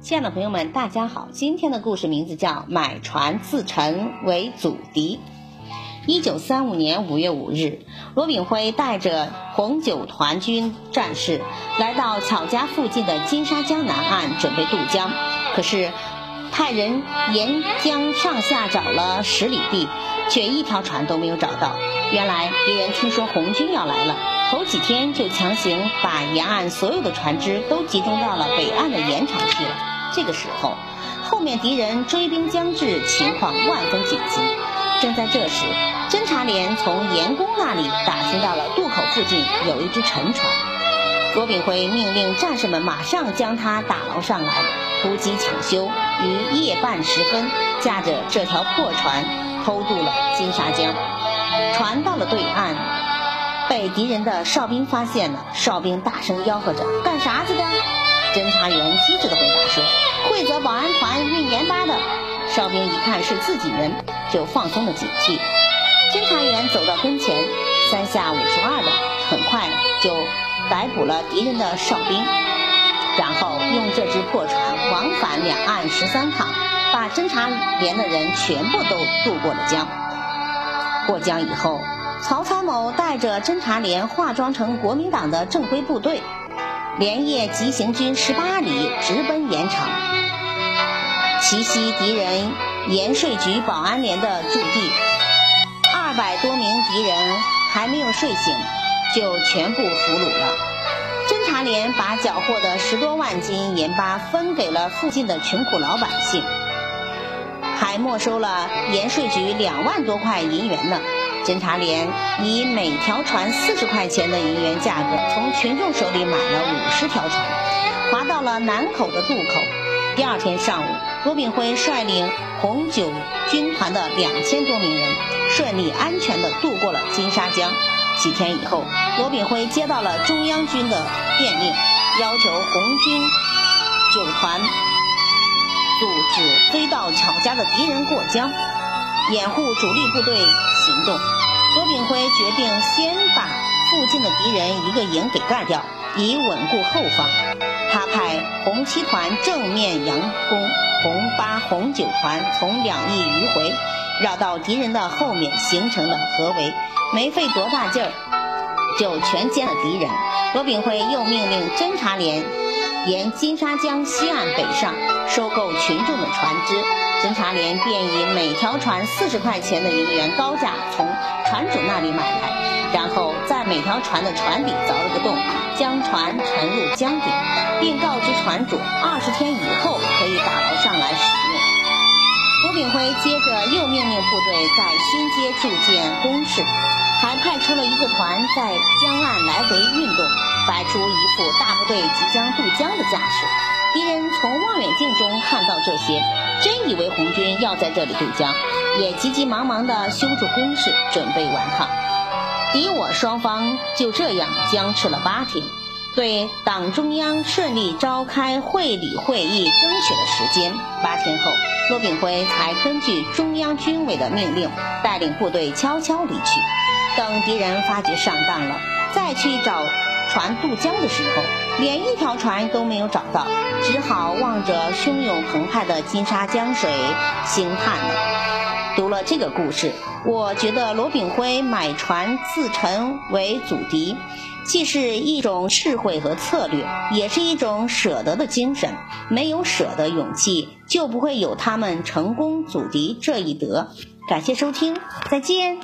亲爱的朋友们，大家好！今天的故事名字叫《买船自沉为阻敌》。一九三五年五月五日，罗炳辉带着红九团军战士来到巧家附近的金沙江南岸，准备渡江。可是，派人沿江上下找了十里地，却一条船都没有找到。原来敌人听说红军要来了，头几天就强行把沿岸所有的船只都集中到了北岸的盐场去了。这个时候，后面敌人追兵将至，情况万分紧急。正在这时，侦察连从盐工那里打听到了渡口附近有一只沉船。罗炳辉命令战士们马上将它打捞上来，突击抢修，于夜半时分，驾着这条破船偷渡了金沙江。船到了对岸，被敌人的哨兵发现了。哨兵大声吆喝着：“干啥子的？”侦查员机智的回答说：“会泽保安团运盐巴的。”哨兵一看是自己人，就放松了警惕。侦查员走到跟前，三下五除二的，很快就逮捕了敌人的哨兵，然后用这只破船往返两岸十三趟，把侦察连的人全部都渡过了江。过江以后，曹参谋带着侦察连化妆成国民党的正规部队，连夜急行军十八里，直奔盐场。奇袭敌人盐税局保安连的驻地，二百多名敌人还没有睡醒，就全部俘虏了。侦查连把缴获的十多万斤盐巴分给了附近的穷苦老百姓，还没收了盐税局两万多块银元呢。侦查连以每条船四十块钱的银元价格，从群众手里买了五十条船，划到了南口的渡口。第二天上午，罗炳辉率领红九军团的两千多名人，顺利安全地渡过了金沙江。几天以后，罗炳辉接到了中央军的电令，要求红军九团阻止追到巧家的敌人过江，掩护主力部队行动。罗炳辉决定先把附近的敌人一个营给干掉，以稳固后方。他派红七团正面佯攻，红八、红九团从两翼迂回，绕到敌人的后面，形成了合围。没费多大劲儿，就全歼了敌人。罗炳辉又命令侦察连沿金沙江西岸北上，收购群众的船只。侦察连便以每条船四十块钱的银元高价从船主那里买来，然后在每条船的船底凿了个洞，将船沉入江底，并告知船主二十天以后可以打捞上来使用。胡炳辉接着又命令部队在新街筑建工事，还派出了一个团在江岸来回运动，摆出一副大部队即将渡江的架势。敌人从望远镜中看到这些，真以为红军要在这里渡江，也急急忙忙地修筑工事，准备完抗。敌我双方就这样僵持了八天，对党中央顺利召开会理会议争取了时间。八天后，罗炳辉才根据中央军委的命令，带领部队悄悄离去。等敌人发觉上当了，再去找船渡江的时候，连一条船都没有找到，只好望着汹涌澎湃的金沙江水兴叹了。读了这个故事，我觉得罗炳辉买船自沉为祖敌，既是一种智慧和策略，也是一种舍得的精神。没有舍得勇气，就不会有他们成功阻敌这一德。感谢收听，再见。